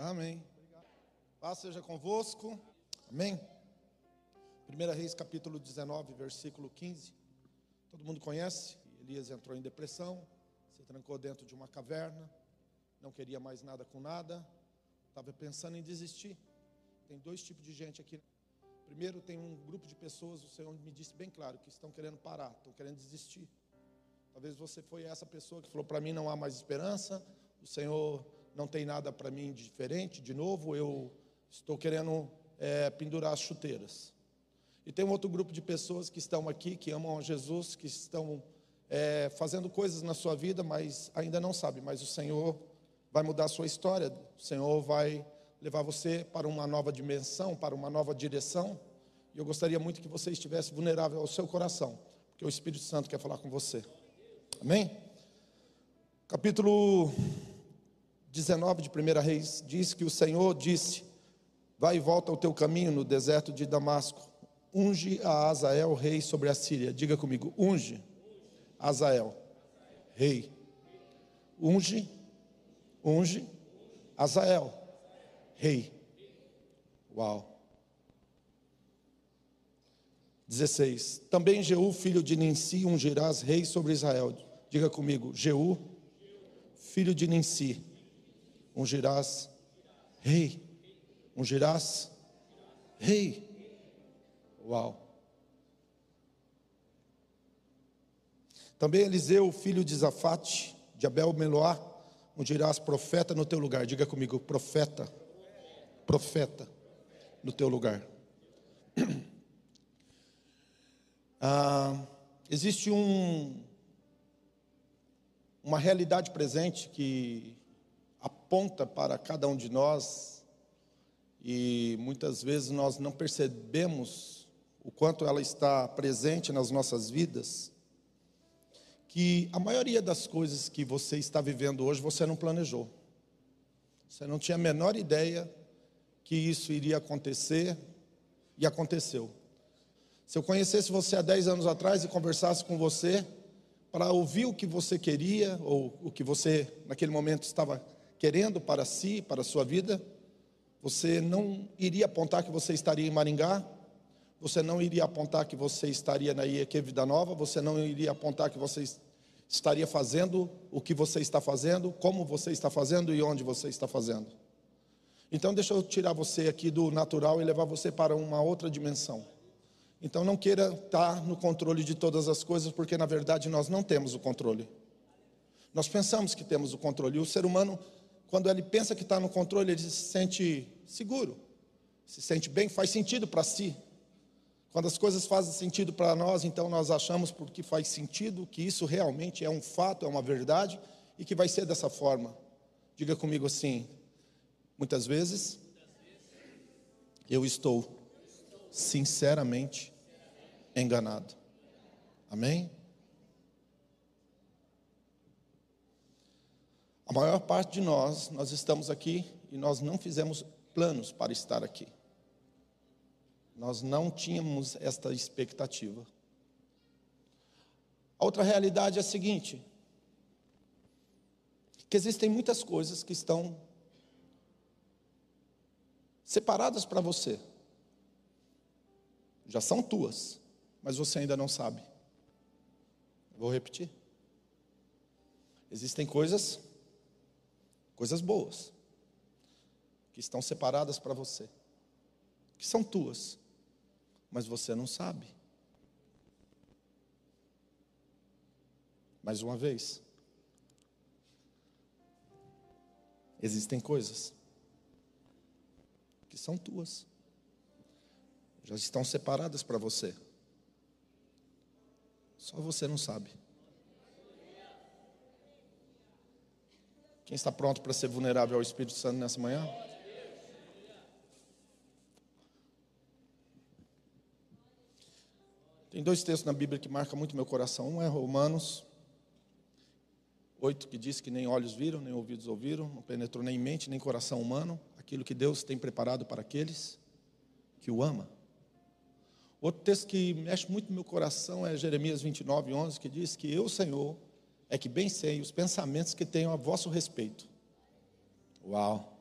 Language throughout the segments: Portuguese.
Amém. Paz seja convosco. Amém. 1 Reis capítulo 19, versículo 15. Todo mundo conhece? Elias entrou em depressão, se trancou dentro de uma caverna, não queria mais nada com nada, estava pensando em desistir. Tem dois tipos de gente aqui. Primeiro, tem um grupo de pessoas, o Senhor me disse bem claro, que estão querendo parar, estão querendo desistir. Talvez você foi essa pessoa que falou para mim não há mais esperança, o Senhor não tem nada para mim diferente, de novo, eu estou querendo é, pendurar as chuteiras. E tem um outro grupo de pessoas que estão aqui, que amam a Jesus, que estão é, fazendo coisas na sua vida, mas ainda não sabe. Mas o Senhor vai mudar a sua história, o Senhor vai levar você para uma nova dimensão, para uma nova direção. E eu gostaria muito que você estivesse vulnerável ao seu coração, porque o Espírito Santo quer falar com você. Amém? Capítulo 19 de 1 Reis diz que o Senhor disse: Vai e volta ao teu caminho no deserto de Damasco unge a Azael, rei sobre a Síria. Diga comigo, unge Azael, rei. Unge, unge Azael, rei. Uau. 16. Também Jeú, filho de Ninsi, ungirás rei sobre Israel. Diga comigo, Jeú, filho de Ninsi, ungirás rei. Ungirás rei. Uau. Também Eliseu, filho de Zafate, de Abel Meloá, ungirás profeta no teu lugar. Diga comigo, profeta. Profeta no teu lugar. Ah, existe um, uma realidade presente que aponta para cada um de nós e muitas vezes nós não percebemos o quanto ela está presente nas nossas vidas, que a maioria das coisas que você está vivendo hoje você não planejou. Você não tinha a menor ideia que isso iria acontecer e aconteceu. Se eu conhecesse você há 10 anos atrás e conversasse com você para ouvir o que você queria ou o que você naquele momento estava querendo para si, para a sua vida, você não iria apontar que você estaria em Maringá, você não iria apontar que você estaria na IEQ Vida Nova, você não iria apontar que você estaria fazendo o que você está fazendo, como você está fazendo e onde você está fazendo. Então, deixa eu tirar você aqui do natural e levar você para uma outra dimensão. Então, não queira estar no controle de todas as coisas, porque na verdade nós não temos o controle. Nós pensamos que temos o controle. O ser humano, quando ele pensa que está no controle, ele se sente seguro, se sente bem, faz sentido para si. Quando as coisas fazem sentido para nós, então nós achamos porque faz sentido que isso realmente é um fato, é uma verdade e que vai ser dessa forma. Diga comigo assim: muitas vezes eu estou sinceramente enganado. Amém? A maior parte de nós, nós estamos aqui e nós não fizemos planos para estar aqui. Nós não tínhamos esta expectativa. A outra realidade é a seguinte: que existem muitas coisas que estão separadas para você. Já são tuas, mas você ainda não sabe. Vou repetir. Existem coisas, coisas boas, que estão separadas para você, que são tuas, mas você não sabe. Mais uma vez, existem coisas que são tuas, já estão separadas para você, só você não sabe. Quem está pronto para ser vulnerável ao Espírito Santo nessa manhã? Tem dois textos na Bíblia que marcam muito meu coração. Um é Romanos 8, que diz que nem olhos viram, nem ouvidos ouviram, não penetrou nem mente, nem coração humano, aquilo que Deus tem preparado para aqueles que o ama. Outro texto que mexe muito meu coração é Jeremias 29, 11, que diz que eu, Senhor, é que bem sei os pensamentos que tenho a vosso respeito. Uau!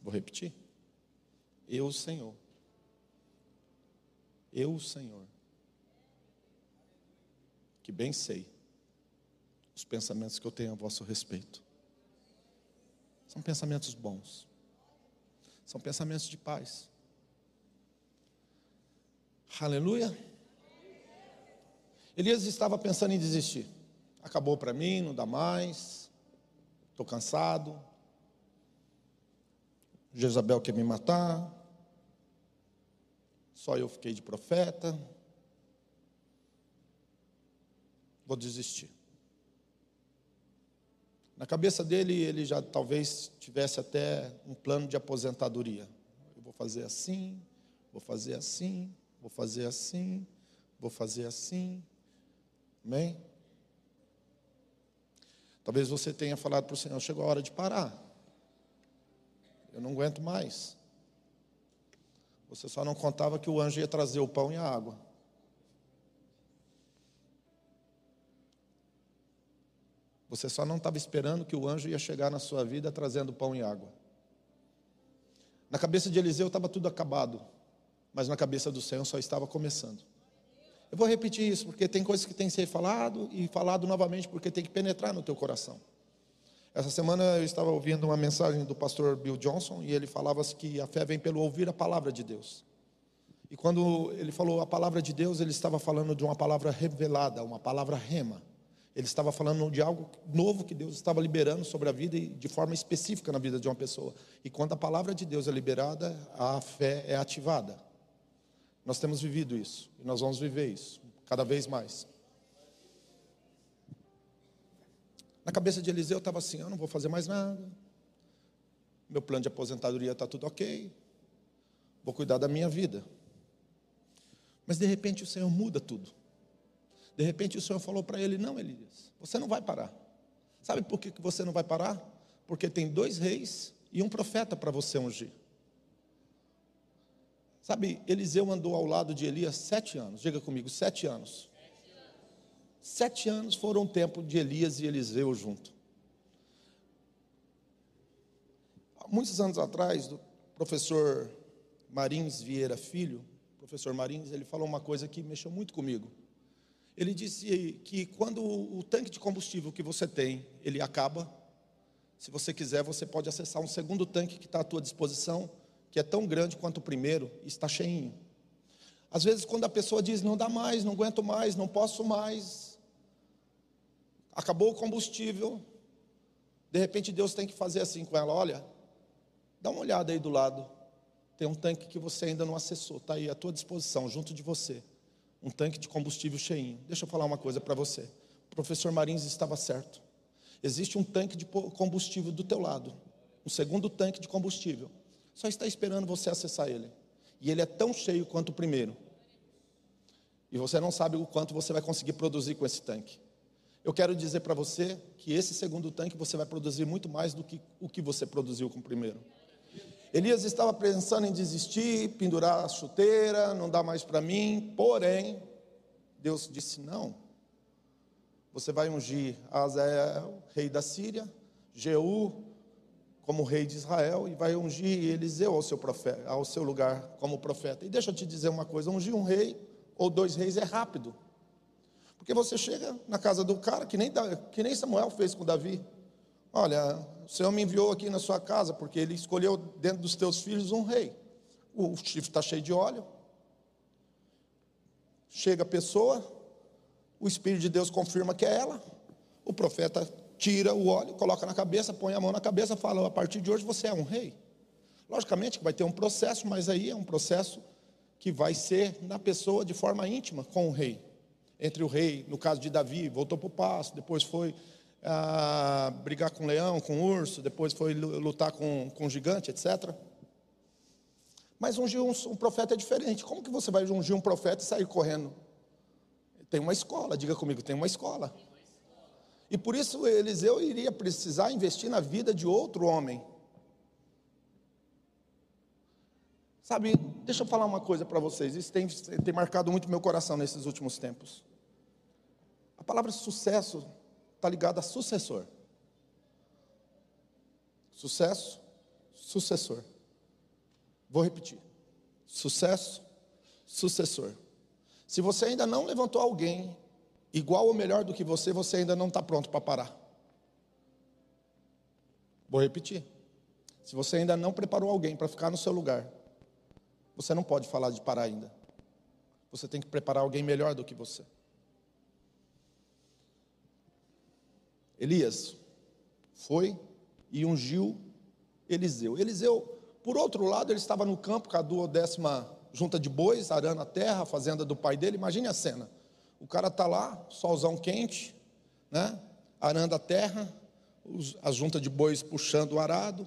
Vou repetir. Eu, Senhor. Eu, Senhor. Que bem sei os pensamentos que eu tenho a vosso respeito. São pensamentos bons. São pensamentos de paz. Aleluia. Elias estava pensando em desistir. Acabou para mim, não dá mais. Estou cansado. Jezabel quer me matar. Só eu fiquei de profeta. Vou desistir. Na cabeça dele, ele já talvez tivesse até um plano de aposentadoria. Eu vou fazer assim, vou fazer assim, vou fazer assim, vou fazer assim. Amém? Talvez você tenha falado para o Senhor: chegou a hora de parar. Eu não aguento mais. Você só não contava que o anjo ia trazer o pão e a água. Você só não estava esperando que o anjo ia chegar na sua vida trazendo pão e água. Na cabeça de Eliseu estava tudo acabado, mas na cabeça do Senhor só estava começando. Eu vou repetir isso porque tem coisas que tem que ser falado e falado novamente porque tem que penetrar no teu coração. Essa semana eu estava ouvindo uma mensagem do pastor Bill Johnson e ele falava que a fé vem pelo ouvir a palavra de Deus. E quando ele falou a palavra de Deus, ele estava falando de uma palavra revelada, uma palavra rema. Ele estava falando de algo novo que Deus estava liberando sobre a vida e de forma específica na vida de uma pessoa. E quando a palavra de Deus é liberada, a fé é ativada. Nós temos vivido isso e nós vamos viver isso cada vez mais. Na cabeça de Eliseu estava assim: eu não vou fazer mais nada. Meu plano de aposentadoria está tudo ok. Vou cuidar da minha vida. Mas de repente o Senhor muda tudo. De repente o Senhor falou para ele: Não, Elias, você não vai parar. Sabe por que você não vai parar? Porque tem dois reis e um profeta para você ungir. Sabe, Eliseu andou ao lado de Elias sete anos. Diga comigo, sete anos. Sete anos foram o tempo de Elias e Eliseu junto. Muitos anos atrás, o professor Marins Vieira Filho, professor Marins, ele falou uma coisa que mexeu muito comigo. Ele disse que quando o tanque de combustível que você tem, ele acaba, se você quiser, você pode acessar um segundo tanque que está à tua disposição, que é tão grande quanto o primeiro, está cheinho. Às vezes, quando a pessoa diz, não dá mais, não aguento mais, não posso mais, acabou o combustível, de repente Deus tem que fazer assim com ela: olha, dá uma olhada aí do lado, tem um tanque que você ainda não acessou, está aí à tua disposição, junto de você um tanque de combustível cheinho. Deixa eu falar uma coisa para você. O professor Marins estava certo. Existe um tanque de combustível do teu lado, um segundo tanque de combustível. Só está esperando você acessar ele. E ele é tão cheio quanto o primeiro. E você não sabe o quanto você vai conseguir produzir com esse tanque. Eu quero dizer para você que esse segundo tanque você vai produzir muito mais do que o que você produziu com o primeiro. Elias estava pensando em desistir, pendurar a chuteira, não dá mais para mim, porém, Deus disse: não. Você vai ungir Azael, rei da Síria, Jeú, como rei de Israel, e vai ungir Eliseu ao seu, profeta, ao seu lugar como profeta. E deixa eu te dizer uma coisa: ungir um rei ou dois reis é rápido. Porque você chega na casa do cara, que nem, que nem Samuel fez com Davi. Olha, o Senhor me enviou aqui na sua casa, porque Ele escolheu dentro dos teus filhos um rei. O chifre está cheio de óleo. Chega a pessoa, o Espírito de Deus confirma que é ela. O profeta tira o óleo, coloca na cabeça, põe a mão na cabeça, fala: a partir de hoje você é um rei. Logicamente que vai ter um processo, mas aí é um processo que vai ser na pessoa de forma íntima com o rei. Entre o rei, no caso de Davi, voltou para o passo, depois foi a brigar com leão, com urso, depois foi lutar com, com gigante, etc. Mas ungir um, um profeta é diferente. Como que você vai ungir um profeta e sair correndo? Tem uma escola, diga comigo, tem uma escola. E por isso Eliseu iria precisar investir na vida de outro homem. Sabe, deixa eu falar uma coisa para vocês, isso tem, tem marcado muito meu coração nesses últimos tempos. A palavra sucesso está ligado a sucessor. Sucesso, sucessor. Vou repetir: sucesso, sucessor. Se você ainda não levantou alguém igual ou melhor do que você, você ainda não está pronto para parar. Vou repetir. Se você ainda não preparou alguém para ficar no seu lugar, você não pode falar de parar ainda. Você tem que preparar alguém melhor do que você. Elias foi e ungiu Eliseu. Eliseu, por outro lado, ele estava no campo com a duodécima junta de bois, arando a terra, a fazenda do pai dele. Imagine a cena. O cara está lá, solzão quente, né? arando a terra, as juntas de bois puxando o arado.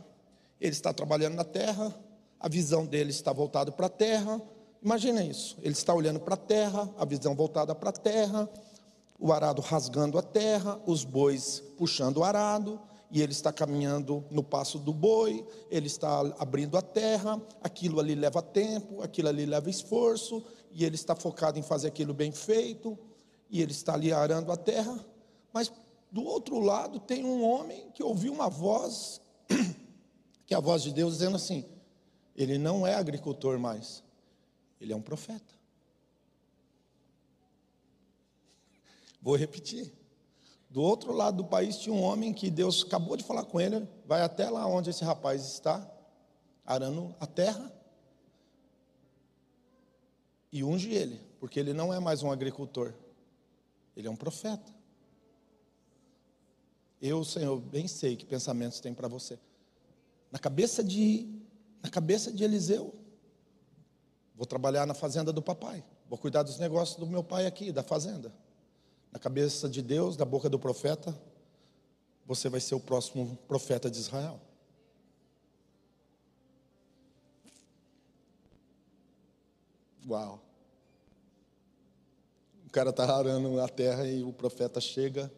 Ele está trabalhando na terra, a visão dele está voltada para a terra. Imagina isso. Ele está olhando para a terra, a visão voltada para a terra, o arado rasgando a terra, os bois puxando o arado, e ele está caminhando no passo do boi, ele está abrindo a terra, aquilo ali leva tempo, aquilo ali leva esforço, e ele está focado em fazer aquilo bem feito, e ele está ali arando a terra, mas do outro lado tem um homem que ouviu uma voz, que é a voz de Deus dizendo assim: ele não é agricultor mais, ele é um profeta. Vou repetir. Do outro lado do país tinha um homem que Deus acabou de falar com ele, vai até lá onde esse rapaz está, arando a terra, e unge ele, porque ele não é mais um agricultor, ele é um profeta. Eu, Senhor, bem sei que pensamentos tem para você. Na cabeça de na cabeça de Eliseu, vou trabalhar na fazenda do papai, vou cuidar dos negócios do meu pai aqui, da fazenda na cabeça de Deus, da boca do profeta, você vai ser o próximo profeta de Israel. Uau. Cara está arando a terra e o profeta chega.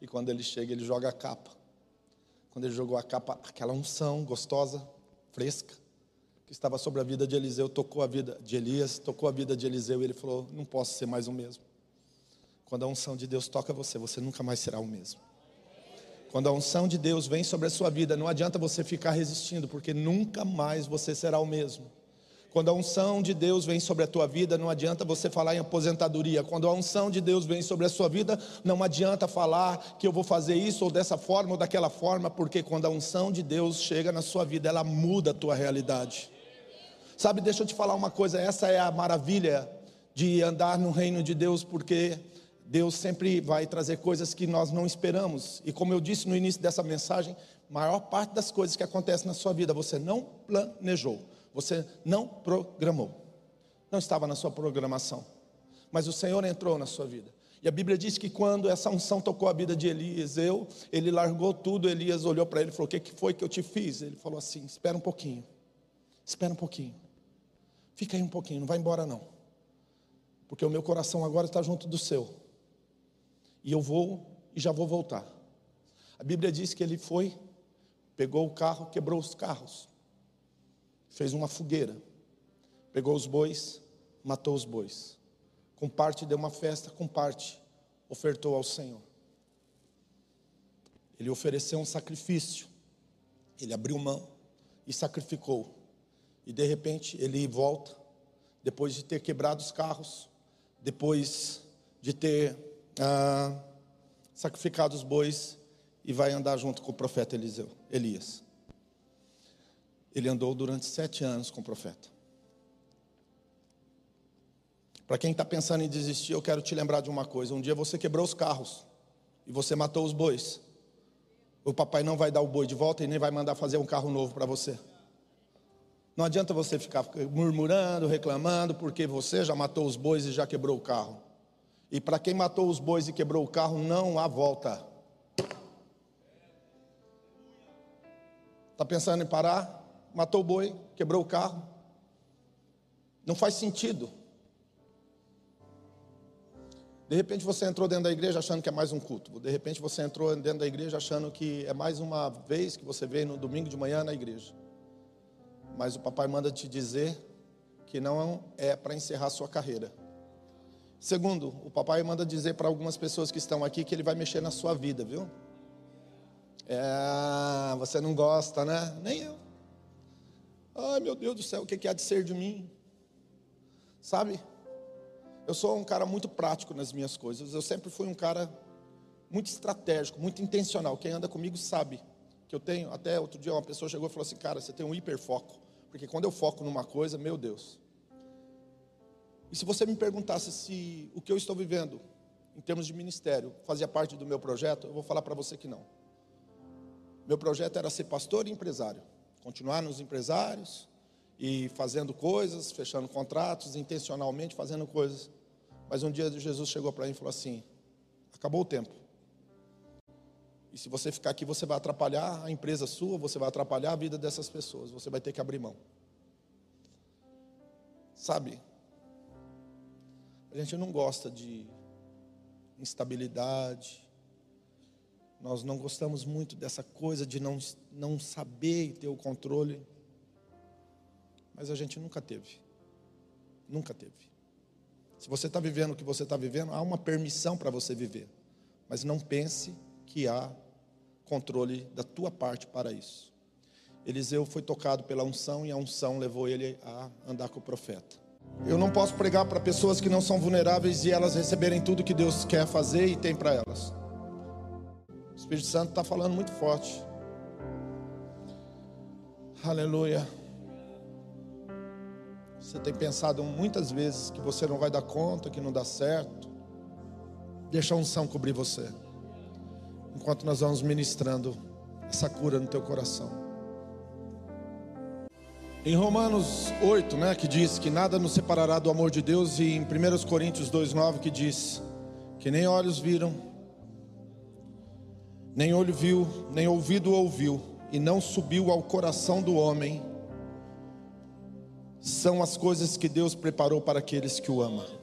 E quando ele chega, ele joga a capa. Quando ele jogou a capa, aquela unção gostosa, fresca, que estava sobre a vida de Eliseu, tocou a vida de Elias, tocou a vida de Eliseu, e ele falou: Não posso ser mais o mesmo. Quando a unção de Deus toca você, você nunca mais será o mesmo. Quando a unção de Deus vem sobre a sua vida, não adianta você ficar resistindo, porque nunca mais você será o mesmo. Quando a unção de Deus vem sobre a tua vida, não adianta você falar em aposentadoria. Quando a unção de Deus vem sobre a sua vida, não adianta falar que eu vou fazer isso ou dessa forma ou daquela forma, porque quando a unção de Deus chega na sua vida, ela muda a tua realidade. Sabe, deixa eu te falar uma coisa, essa é a maravilha de andar no reino de Deus, porque Deus sempre vai trazer coisas que nós não esperamos. E como eu disse no início dessa mensagem, maior parte das coisas que acontecem na sua vida você não planejou, você não programou. Não estava na sua programação. Mas o Senhor entrou na sua vida. E a Bíblia diz que quando essa unção tocou a vida de Eliseu, ele largou tudo, Elias olhou para ele e falou: O que foi que eu te fiz? Ele falou assim: Espera um pouquinho, espera um pouquinho, fica aí um pouquinho, não vai embora não, porque o meu coração agora está junto do seu e eu vou e já vou voltar. A Bíblia diz que ele foi, pegou o carro, quebrou os carros, fez uma fogueira, pegou os bois, matou os bois. Com parte deu uma festa, com parte ofertou ao Senhor. Ele ofereceu um sacrifício, ele abriu mão e sacrificou. E de repente ele volta, depois de ter quebrado os carros, depois de ter ah, sacrificado os bois e vai andar junto com o profeta Eliseu, Elias. Ele andou durante sete anos com o profeta. Para quem está pensando em desistir, eu quero te lembrar de uma coisa: um dia você quebrou os carros e você matou os bois. O papai não vai dar o boi de volta e nem vai mandar fazer um carro novo para você. Não adianta você ficar murmurando, reclamando, porque você já matou os bois e já quebrou o carro. E para quem matou os bois e quebrou o carro, não há volta. Está pensando em parar? Matou o boi, quebrou o carro. Não faz sentido. De repente você entrou dentro da igreja achando que é mais um culto. De repente você entrou dentro da igreja achando que é mais uma vez que você veio no domingo de manhã na igreja. Mas o papai manda te dizer que não é para encerrar sua carreira. Segundo, o papai manda dizer para algumas pessoas que estão aqui que ele vai mexer na sua vida, viu? É, você não gosta, né? Nem eu. Ai meu Deus do céu, o que há de ser de mim? Sabe? Eu sou um cara muito prático nas minhas coisas. Eu sempre fui um cara muito estratégico, muito intencional. Quem anda comigo sabe que eu tenho. Até outro dia uma pessoa chegou e falou assim: Cara, você tem um hiperfoco. Porque quando eu foco numa coisa, meu Deus. E se você me perguntasse se o que eu estou vivendo, em termos de ministério, fazia parte do meu projeto, eu vou falar para você que não. Meu projeto era ser pastor e empresário. Continuar nos empresários e fazendo coisas, fechando contratos, intencionalmente fazendo coisas. Mas um dia Jesus chegou para mim e falou assim: acabou o tempo. E se você ficar aqui, você vai atrapalhar a empresa sua, você vai atrapalhar a vida dessas pessoas, você vai ter que abrir mão. Sabe? A gente não gosta de instabilidade. Nós não gostamos muito dessa coisa de não, não saber ter o controle. Mas a gente nunca teve. Nunca teve. Se você está vivendo o que você está vivendo, há uma permissão para você viver. Mas não pense que há controle da tua parte para isso. Eliseu foi tocado pela unção e a unção levou ele a andar com o profeta. Eu não posso pregar para pessoas que não são vulneráveis e elas receberem tudo que Deus quer fazer e tem para elas. Espírito Santo está falando muito forte. Aleluia. Você tem pensado muitas vezes que você não vai dar conta, que não dá certo. Deixa a unção cobrir você. Enquanto nós vamos ministrando essa cura no teu coração. Em Romanos 8, né, que diz que nada nos separará do amor de Deus, e em 1 Coríntios 2,9 que diz que nem olhos viram, nem olho viu, nem ouvido ouviu, e não subiu ao coração do homem, são as coisas que Deus preparou para aqueles que o amam.